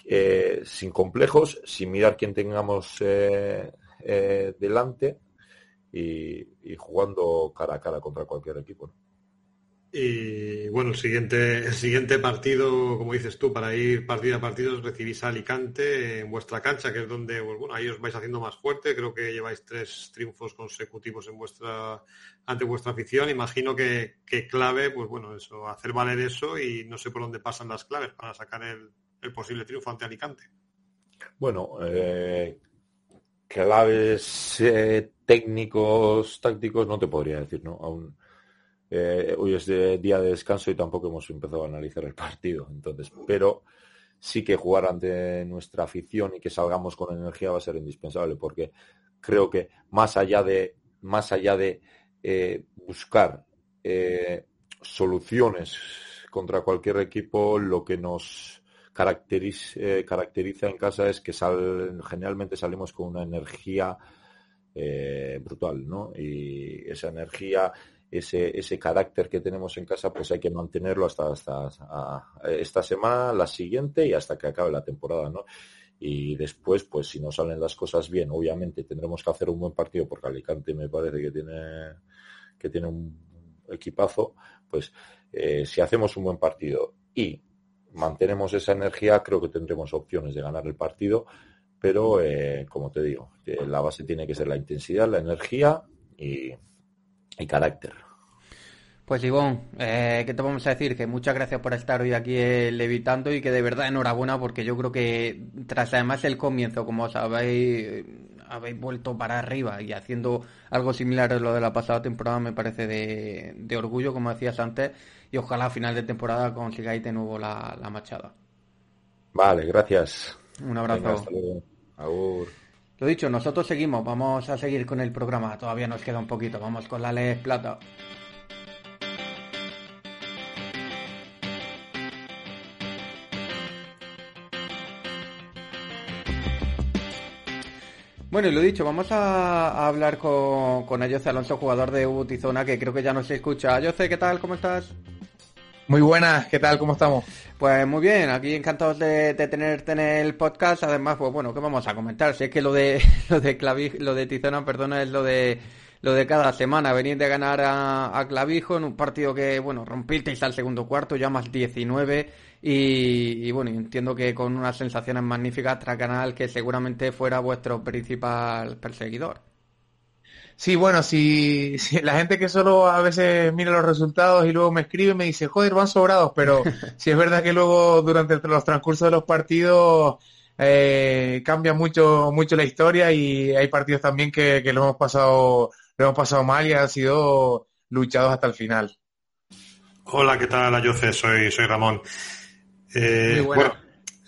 eh, sin complejos, sin mirar quién tengamos delante y, jugando cara a cara contra cualquier equipo. Y bueno, el siguiente, el siguiente partido, como dices tú, para ir partido a partido, recibís a Alicante en vuestra cancha, que es donde, pues, bueno, ahí os vais haciendo más fuerte. Creo que lleváis tres triunfos consecutivos en vuestra, ante vuestra afición. Imagino que, clave, pues bueno, eso, hacer valer eso y no sé por dónde pasan las claves para sacar el, posible triunfo ante Alicante. Bueno, eh, claves eh, técnicos, tácticos, no te podría decir, ¿no? Aún eh, hoy es día de descanso y tampoco hemos empezado a analizar el partido. Entonces, pero sí que jugar ante nuestra afición y que salgamos con energía va a ser indispensable porque creo que más allá de más allá de eh, buscar eh, soluciones contra cualquier equipo, lo que nos caracteriza, en casa es que sal, generalmente salimos con una energía brutal, ¿no? Y esa energía ese, ese carácter que tenemos en casa, pues hay que mantenerlo hasta, hasta, esta semana, la siguiente y hasta que acabe la temporada, ¿no? Y después, pues si no salen las cosas bien, obviamente tendremos que hacer un buen partido porque Alicante me parece que tiene, que tiene un equipazo, pues eh, si hacemos un buen partido y mantenemos esa energía, creo que tendremos opciones de ganar el partido, pero eh, como te digo, la base tiene que ser la intensidad, la energía y, y carácter. Pues Ivón, eh, ¿qué te vamos a decir? Que muchas gracias por estar hoy aquí eh, levitando y que de verdad enhorabuena porque yo creo que tras además el comienzo, como os habéis, habéis vuelto para arriba y haciendo algo similar a lo de la pasada temporada me parece de, orgullo, como decías antes, y ojalá a final de temporada consigáis de nuevo la, machada. Vale, gracias. Un abrazo. Lo dicho, nosotros seguimos, vamos a seguir con el programa, todavía nos queda un poquito, vamos con la Les Plata. Bueno, y lo dicho, vamos a, hablar con, con Ayoce Alonso, jugador de Ubutizona, que creo que ya nos escucha. Ayoce, ¿qué tal? ¿Cómo estás? Muy buenas, ¿qué tal? ¿Cómo estamos? Pues muy bien, aquí encantados de, tenerte en el podcast. Además, pues bueno, ¿qué vamos a comentar? Si es que lo de lo de lo de Tizona, perdona, es lo de lo de cada semana, venir de ganar a, Clavijo en un partido que, bueno, rompisteis al segundo cuarto, ya más 19, y, y bueno, entiendo que con unas sensaciones magníficas tras canal que seguramente fuera vuestro principal perseguidor. Sí, bueno, si, la gente que solo a veces mira los resultados y luego me escribe me dice, joder, van sobrados, pero si es verdad que luego durante los transcursos de los partidos eh, cambia mucho, mucho la historia y hay partidos también que, lo hemos pasado, lo hemos pasado mal y han sido luchados hasta el final. Hola, ¿qué tal? Ayoce? Soy, soy Ramón. Eh, bueno,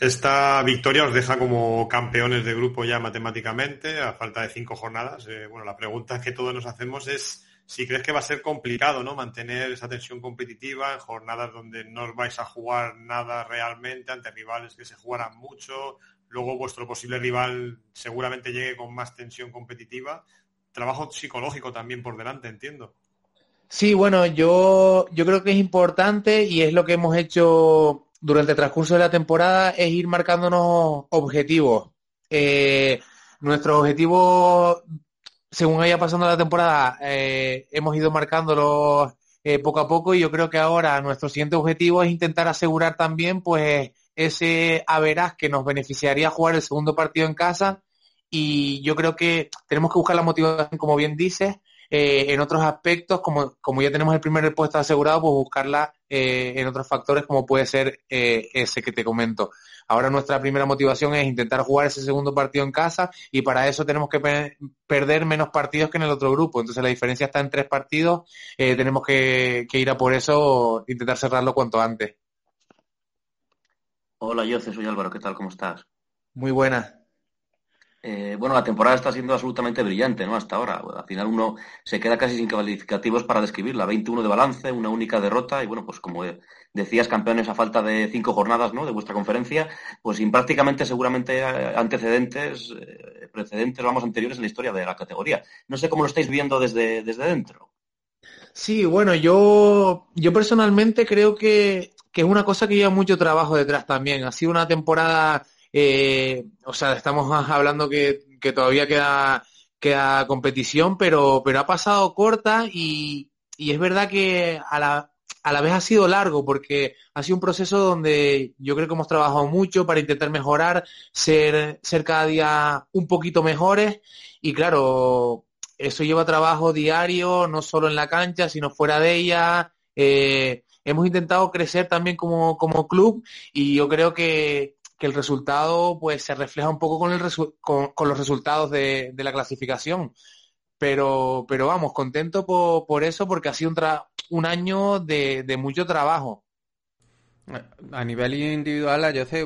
esta victoria os deja como campeones de grupo ya matemáticamente, a falta de cinco jornadas. Eh, bueno, la pregunta que todos nos hacemos es si crees que va a ser complicado, ¿no? Mantener esa tensión competitiva en jornadas donde no os vais a jugar nada realmente ante rivales que se jugarán mucho. Luego vuestro posible rival seguramente llegue con más tensión competitiva. Trabajo psicológico también por delante, entiendo. Sí, bueno, yo, yo creo que es importante y es lo que hemos hecho durante el transcurso de la temporada es ir marcándonos objetivos. Eh, nuestro objetivo, según vaya pasando la temporada, eh, hemos ido marcándolos eh, poco a poco y yo creo que ahora nuestro siguiente objetivo es intentar asegurar también pues ese averaz que nos beneficiaría jugar el segundo partido en casa y yo creo que tenemos que buscar la motivación, como bien dices, eh, en otros aspectos, como, como ya tenemos el primer puesto asegurado, pues buscarla eh, en otros factores como puede ser eh, ese que te comento. Ahora nuestra primera motivación es intentar jugar ese segundo partido en casa y para eso tenemos que perder menos partidos que en el otro grupo. Entonces la diferencia está en tres partidos. tenemos que, ir a por eso, intentar cerrarlo cuanto antes. Hola, yo soy Álvaro. ¿Qué tal? ¿Cómo estás? Muy buena. Eh, bueno, la temporada está siendo absolutamente brillante, ¿no? Hasta ahora. Al final uno se queda casi sin calificativos para describirla. 21 de balance, una única derrota y bueno, pues como decías, campeones a falta de cinco jornadas, ¿no? De vuestra conferencia, pues sin prácticamente seguramente eh, antecedentes, eh, precedentes, vamos, anteriores en la historia de la categoría. No sé cómo lo estáis viendo desde, desde dentro. Sí, bueno, yo, yo personalmente creo que, que es una cosa que lleva mucho trabajo detrás también. Ha sido una temporada eh, o sea, estamos hablando que, todavía queda, queda competición, pero, pero ha pasado corta y, es verdad que a la, a la vez ha sido largo porque ha sido un proceso donde yo creo que hemos trabajado mucho para intentar mejorar, ser, ser cada día un poquito mejores y claro, eso lleva trabajo diario, no solo en la cancha, sino fuera de ella. Eh, hemos intentado crecer también como, como club y yo creo que, que el resultado pues se refleja un poco con, el con, los resultados de, la clasificación. Pero, pero vamos, contento por, eso porque ha sido un, año de mucho trabajo. A nivel individual, yo sé,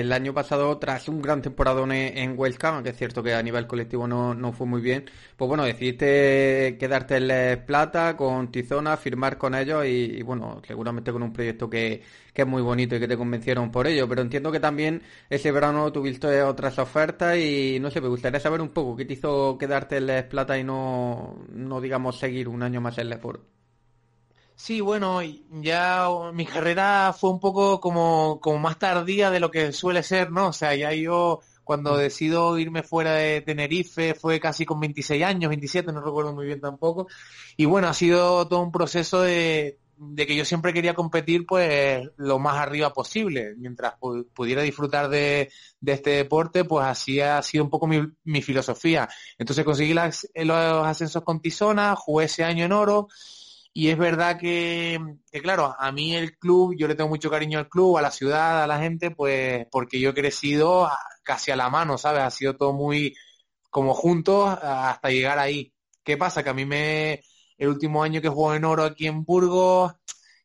el año pasado, tras un gran temporada en Huesca, que es cierto que a nivel colectivo no, fue muy bien, pues bueno, decidiste quedarte en Les Plata con Tizona, firmar con ellos y, bueno, seguramente con un proyecto que, es muy bonito y que te convencieron por ello, pero entiendo que también ese verano tuviste otras ofertas y no sé, me gustaría saber un poco qué te hizo quedarte en Les Plata y no, no digamos, seguir un año más en Les Sí, bueno, ya mi carrera fue un poco como, como más tardía de lo que suele ser, ¿no? O sea, ya yo cuando decido irme fuera de Tenerife fue casi con 26 años, 27, no recuerdo muy bien tampoco. Y bueno, ha sido todo un proceso de, de que yo siempre quería competir pues lo más arriba posible. Mientras pudiera disfrutar de, de, este deporte, pues así ha sido un poco mi, mi filosofía. Entonces conseguí los ascensos con Tizona, jugué ese año en oro y es verdad que, claro, a mí el club, yo le tengo mucho cariño al club, a la ciudad, a la gente, pues porque yo he crecido casi a la mano, ¿sabes? Ha sido todo muy como juntos hasta llegar ahí. ¿Qué pasa? Que a mí me, el último año que juego en oro aquí en Burgos,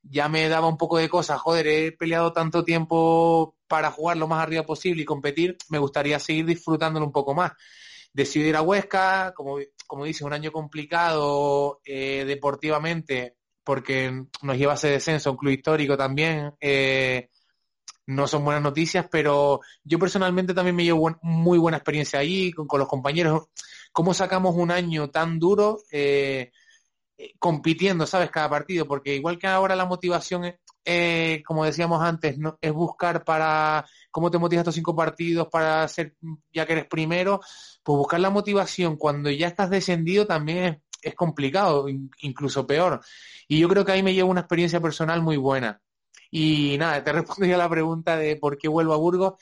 ya me daba un poco de cosas. Joder, he peleado tanto tiempo para jugar lo más arriba posible y competir, me gustaría seguir disfrutándolo un poco más. Decido ir a Huesca, como como dice, un año complicado eh, deportivamente, porque nos lleva ese descenso, un club histórico también. Eh, no son buenas noticias, pero yo personalmente también me llevo muy buena experiencia ahí con, los compañeros. ¿Cómo sacamos un año tan duro eh, compitiendo, sabes, cada partido? Porque igual que ahora la motivación, como decíamos antes, es buscar para cómo te motivas estos cinco partidos para ser, ya que eres primero, pues buscar la motivación cuando ya estás descendido también es, complicado, incluso peor. Y yo creo que ahí me llevo una experiencia personal muy buena. Y nada, te respondo ya la pregunta de por qué vuelvo a Burgos.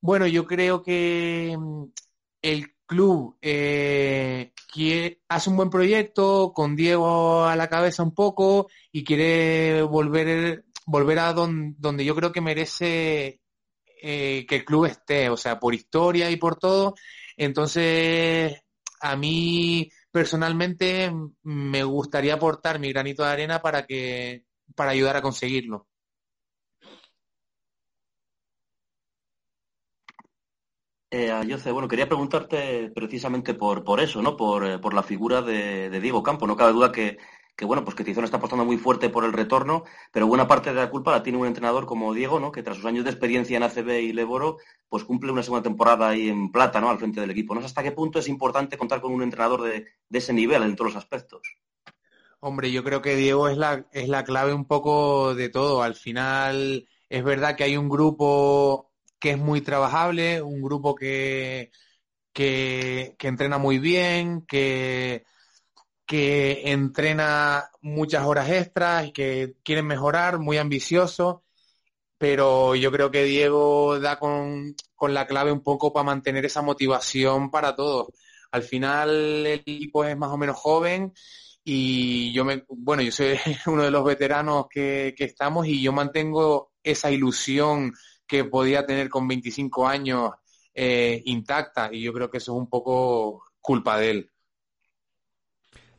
Bueno, yo creo que mm, el club eh, hace un buen proyecto con Diego a la cabeza un poco y quiere volver volver a donde yo creo que merece eh, que el club esté, o sea, por historia y por todo. Entonces, a mí personalmente me gustaría aportar mi granito de arena para que para ayudar a conseguirlo. Eh, bueno, quería preguntarte precisamente por, por eso, ¿no? Por, eh, por la figura de, de, Diego Campo. No cabe duda que, que bueno, pues que Tizón está apostando muy fuerte por el retorno, pero buena parte de la culpa la tiene un entrenador como Diego, ¿no? Que tras sus años de experiencia en ACB y Leboro, pues cumple una segunda temporada ahí en plata, ¿no? Al frente del equipo. No sé hasta qué punto es importante contar con un entrenador de, ese nivel en todos los aspectos. Hombre, yo creo que Diego es la, es la clave un poco de todo. Al final, es verdad que hay un grupo que es muy trabajable, un grupo que, que, que entrena muy bien, que, que entrena muchas horas extras y que quieren mejorar, muy ambicioso, pero yo creo que Diego da con, la clave un poco para mantener esa motivación para todos. Al final el equipo es más o menos joven y yo me, bueno, yo soy uno de los veteranos que, estamos y yo mantengo esa ilusión que podía tener con 25 años eh, intacta y yo creo que eso es un poco culpa de él.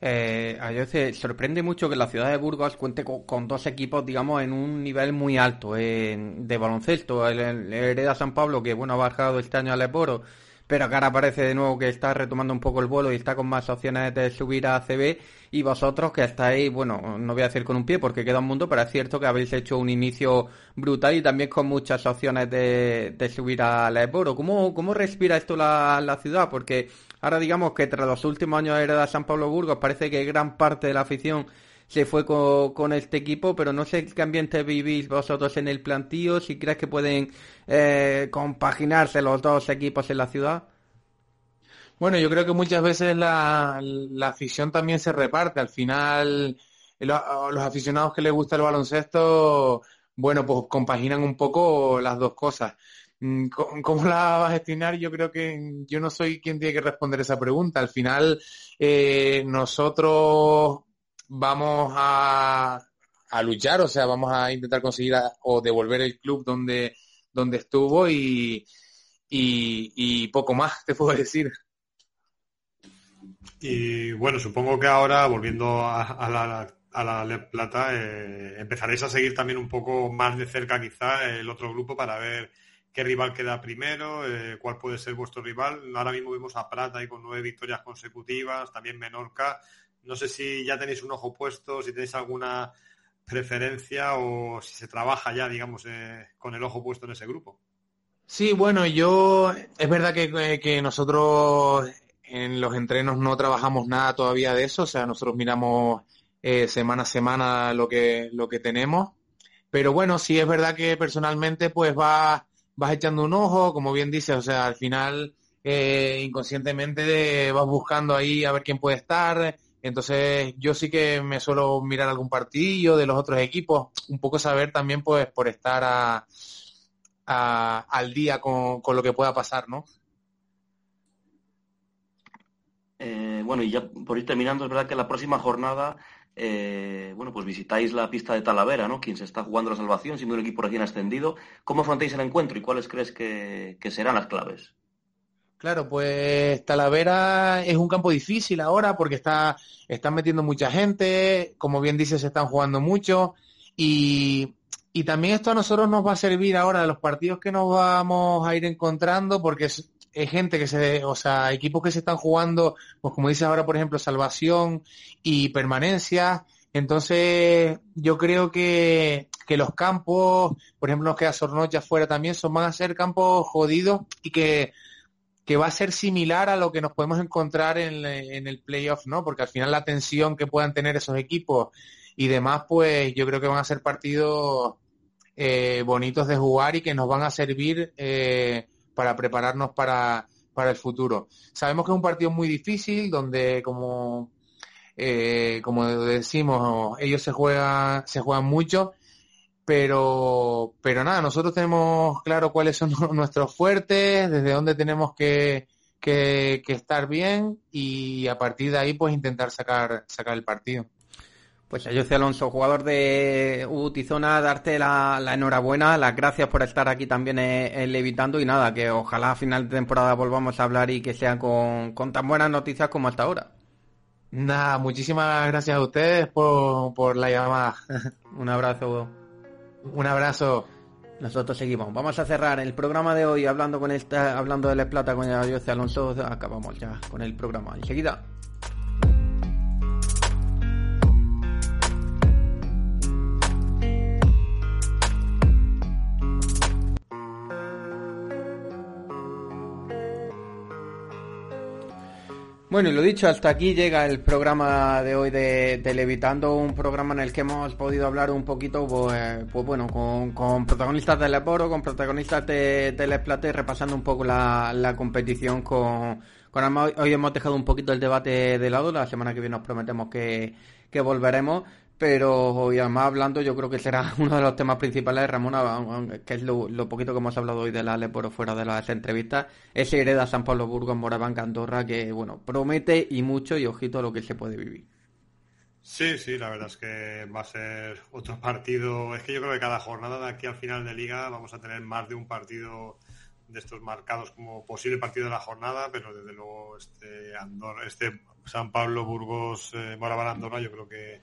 Eh, a veces sorprende mucho que la ciudad de Burgos cuente con, dos equipos, digamos, en un nivel muy alto de baloncesto. El, Hereda San Pablo, que bueno, ha bajado este año al Leporo, pero que ahora parece de nuevo que está retomando un poco el vuelo y está con más opciones de subir a CB y vosotros que estáis, bueno, no voy a decir con un pie porque queda un mundo, pero es cierto que habéis hecho un inicio brutal y también con muchas opciones de, subir a la Eboro. ¿Cómo, ¿Cómo respira esto la, la ciudad? Porque ahora digamos que tras los últimos años de San Pablo Burgos parece que gran parte de la afición se fue con, este equipo, pero no sé qué ambiente vivís vosotros en el plantío, si crees que pueden eh, compaginarse los dos equipos en la ciudad. Bueno, yo creo que muchas veces la, afición también se reparte. Al final, los, aficionados que les gusta el baloncesto, bueno, pues compaginan un poco las dos cosas. Mm, ¿Cómo la vas a gestionar? Yo creo que yo no soy quien tiene que responder esa pregunta. Al final, eh, nosotros vamos a, luchar, o sea, vamos a intentar conseguir o devolver el club donde, donde estuvo y, y, poco más te puedo decir. Y bueno, supongo que ahora, volviendo a, la, a la Plata, eh, empezaréis a seguir también un poco más de cerca quizá el otro grupo para ver qué rival queda primero, eh, cuál puede ser vuestro rival. Ahora mismo vimos a Plata y con nueve victorias consecutivas, también Menorca. No sé si ya tenéis un ojo puesto, si tenéis alguna preferencia o si se trabaja ya, digamos, eh, con el ojo puesto en ese grupo. Sí, bueno, yo es verdad que, eh, que, nosotros en los entrenos no trabajamos nada todavía de eso, o sea, nosotros miramos eh, semana a semana lo que lo que tenemos, pero bueno, sí es verdad que personalmente pues vas vas echando un ojo, como bien dices, o sea, al final inconscientemente vas buscando ahí a ver quién puede estar, entonces yo sí que me suelo mirar algún partidillo de los otros equipos, un poco saber también pues por estar al día con, lo que pueda pasar, ¿no? Eh, bueno, y ya por ir terminando, es verdad que la próxima jornada, eh, bueno, pues visitáis la pista de Talavera, ¿no? Quien se está jugando la salvación, siendo un equipo recién ascendido. ¿Cómo afrontáis el encuentro y cuáles crees que serán las claves? Claro, pues Talavera es un campo difícil ahora porque está, están metiendo mucha gente, como bien dices, se están jugando mucho y, y también esto a nosotros nos va a servir ahora de los partidos que nos vamos a ir encontrando porque es, gente que se, o sea, equipos que se están jugando, pues como dices ahora, por ejemplo, salvación y permanencia. Entonces, yo creo que, que los campos, por ejemplo, nos queda Sornocha afuera también, son, van a ser campos jodidos y que que va a ser similar a lo que nos podemos encontrar en, el playoff, ¿no? Porque al final la tensión que puedan tener esos equipos y demás, pues yo creo que van a ser partidos eh, bonitos de jugar y que nos van a servir eh, para prepararnos para, para, el futuro. Sabemos que es un partido muy difícil, donde como, eh, como decimos, ellos se juegan, se juegan mucho pero, pero nada, nosotros tenemos claro cuáles son nuestros fuertes, desde dónde tenemos que, que, estar bien y a partir de ahí pues intentar sacar, sacar el partido. Pues José Alonso, jugador de Utizona, darte la, enhorabuena, las gracias por estar aquí también en, Levitando y nada, que ojalá a final de temporada volvamos a hablar y que sea con, con tan buenas noticias como hasta ahora. Nada, muchísimas gracias a ustedes por, por la llamada. Un abrazo. Un abrazo. Nosotros seguimos. Vamos a cerrar el programa de hoy hablando con esta, hablando de La Plata con el Alonso. Acabamos ya con el programa. Enseguida. Bueno, y lo dicho, hasta aquí llega el programa de hoy de Televitando, un programa en el que hemos podido hablar un poquito, pues, pues bueno, con, protagonistas del Leporo, con protagonistas de, del Esplate, repasando un poco la, competición con, con... Hoy hemos dejado un poquito el debate de lado, la semana que viene nos prometemos que volveremos, pero y además hablando, yo creo que será uno de los temas principales, Ramón, que es lo, poquito que hemos hablado hoy de la por fuera de las entrevistas, ese hereda San Pablo Burgos Morabanca, Andorra, que bueno, promete y mucho y ojito a lo que se puede vivir. Sí, sí, la verdad es que va a ser otro partido. Es que yo creo que cada jornada de aquí al final de liga vamos a tener más de un partido de estos marcados como posible partido de la jornada, pero desde luego este Andorra, este San Pablo Burgos eh, Andorra, yo creo que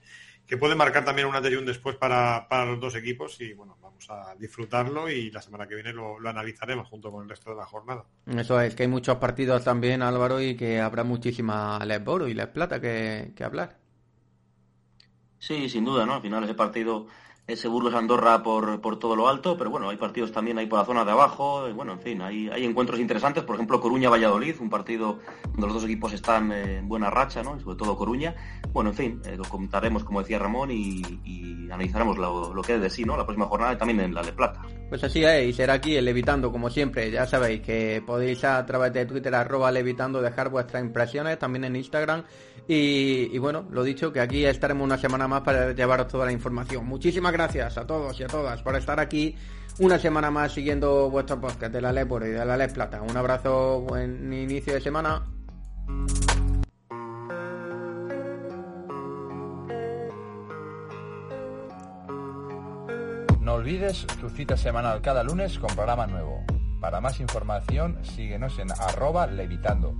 que puede marcar también un antes y un después para, los dos equipos y bueno, vamos a disfrutarlo y la semana que viene lo, analizaremos junto con el resto de la jornada. Eso es, que hay muchos partidos también, Álvaro, y que habrá muchísima Les Boro y Les Plata que, que hablar. Sí, sin duda, ¿no? Al final ese partido ese Burgos Andorra por, por todo lo alto, pero bueno, hay partidos también ahí por la zona de abajo, y bueno, en fin, hay, hay encuentros interesantes, por ejemplo Coruña Valladolid, un partido donde los dos equipos están en buena racha, ¿no? Y sobre todo Coruña. Bueno, en fin, eh, lo comentaremos como decía Ramón y, analizaremos lo, que es de sí, ¿no? La próxima jornada y también en la de plata. Pues así es, y será aquí el Levitando, como siempre, ya sabéis que podéis a través de Twitter arroba Levitando dejar vuestras impresiones, también en Instagram, y, bueno, lo dicho, que aquí estaremos una semana más para llevaros toda la información. Muchísimas gracias a todos y a todas por estar aquí una semana más siguiendo vuestro podcast de la Lepor y de la Les Plata. Un abrazo, buen inicio de semana. No olvides tu cita semanal cada lunes con programa nuevo. Para más información síguenos en arroba levitando.